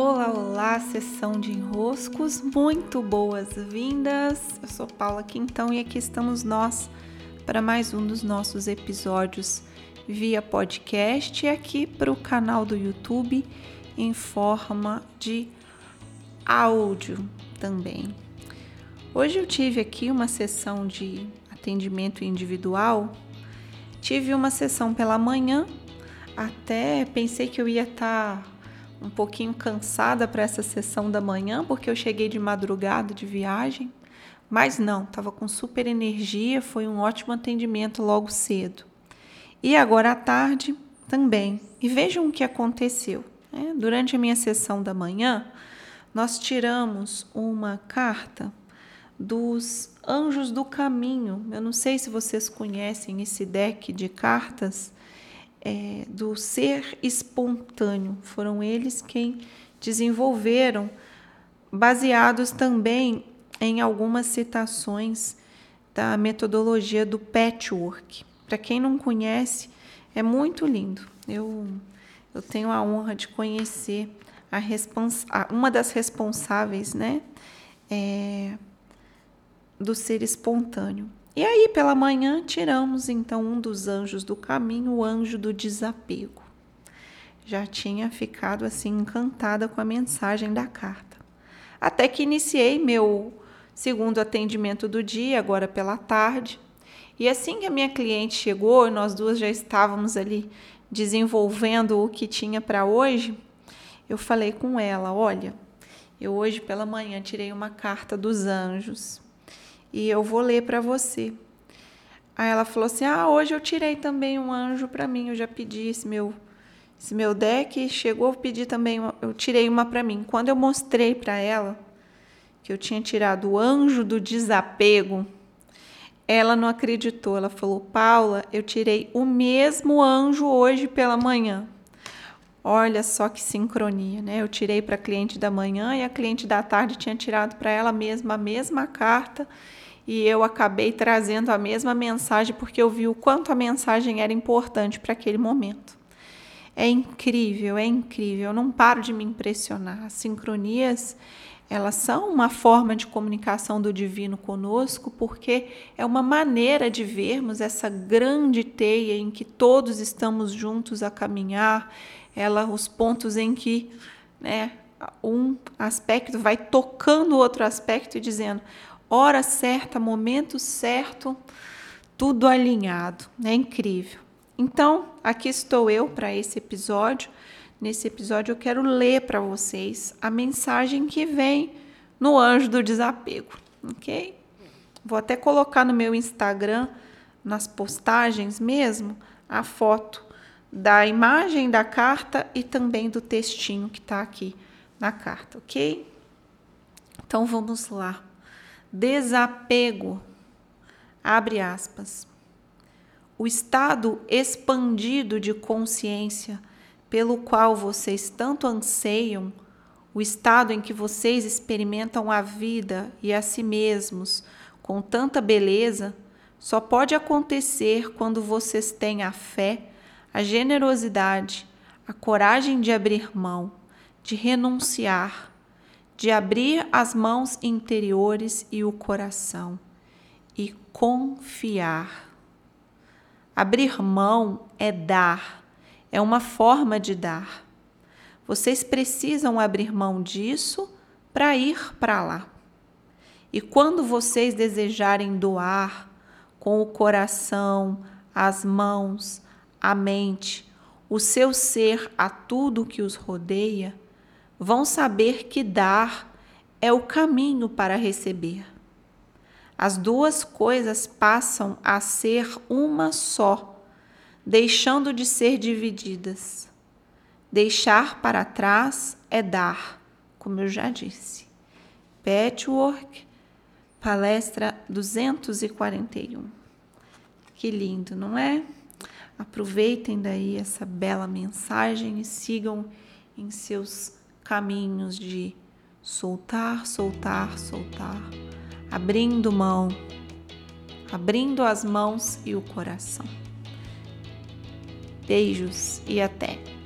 Olá, olá, sessão de enroscos, muito boas-vindas. Eu sou Paula Quintão e aqui estamos nós para mais um dos nossos episódios via podcast e aqui para o canal do YouTube em forma de áudio também. Hoje eu tive aqui uma sessão de atendimento individual. Tive uma sessão pela manhã, até pensei que eu ia estar tá um pouquinho cansada para essa sessão da manhã, porque eu cheguei de madrugada de viagem, mas não, estava com super energia, foi um ótimo atendimento logo cedo. E agora à tarde também. E vejam o que aconteceu. Né? Durante a minha sessão da manhã, nós tiramos uma carta dos Anjos do Caminho. Eu não sei se vocês conhecem esse deck de cartas é, do ser espontâneo. Foram eles quem desenvolveram, baseados também em algumas citações da metodologia do patchwork. Para quem não conhece, é muito lindo. Eu, eu tenho a honra de conhecer a uma das responsáveis né, é, do ser espontâneo. E aí, pela manhã, tiramos então um dos anjos do caminho, o anjo do desapego. Já tinha ficado assim encantada com a mensagem da carta. Até que iniciei meu segundo atendimento do dia, agora pela tarde. E assim que a minha cliente chegou, nós duas já estávamos ali desenvolvendo o que tinha para hoje, eu falei com ela: Olha, eu hoje pela manhã tirei uma carta dos anjos e eu vou ler para você. Aí ela falou assim: Ah, hoje eu tirei também um anjo para mim. Eu já pedi esse meu, esse meu deck. Chegou a pedir também, eu tirei uma para mim. Quando eu mostrei para ela que eu tinha tirado o anjo do desapego, ela não acreditou. Ela falou: Paula, eu tirei o mesmo anjo hoje pela manhã. Olha só que sincronia, né? Eu tirei para a cliente da manhã e a cliente da tarde tinha tirado para ela mesma a mesma carta e eu acabei trazendo a mesma mensagem porque eu vi o quanto a mensagem era importante para aquele momento. É incrível, é incrível. Eu não paro de me impressionar. As sincronias, elas são uma forma de comunicação do divino conosco, porque é uma maneira de vermos essa grande teia em que todos estamos juntos a caminhar, ela os pontos em que, né, um aspecto vai tocando o outro aspecto e dizendo: hora certa, momento certo, tudo alinhado. É incrível. Então, aqui estou eu para esse episódio. Nesse episódio, eu quero ler para vocês a mensagem que vem no anjo do desapego, ok? Vou até colocar no meu Instagram, nas postagens mesmo, a foto da imagem da carta e também do textinho que está aqui na carta, ok? Então vamos lá desapego. Abre aspas. O estado expandido de consciência pelo qual vocês tanto anseiam, o estado em que vocês experimentam a vida e a si mesmos com tanta beleza, só pode acontecer quando vocês têm a fé, a generosidade, a coragem de abrir mão, de renunciar, de abrir as mãos interiores e o coração e confiar. Abrir mão é dar, é uma forma de dar. Vocês precisam abrir mão disso para ir para lá. E quando vocês desejarem doar com o coração, as mãos, a mente, o seu ser a tudo que os rodeia, vão saber que dar é o caminho para receber. As duas coisas passam a ser uma só, deixando de ser divididas. Deixar para trás é dar, como eu já disse. Patchwork, palestra 241. Que lindo, não é? Aproveitem daí essa bela mensagem e sigam em seus caminhos de soltar, soltar, soltar, abrindo mão, abrindo as mãos e o coração. Beijos e até!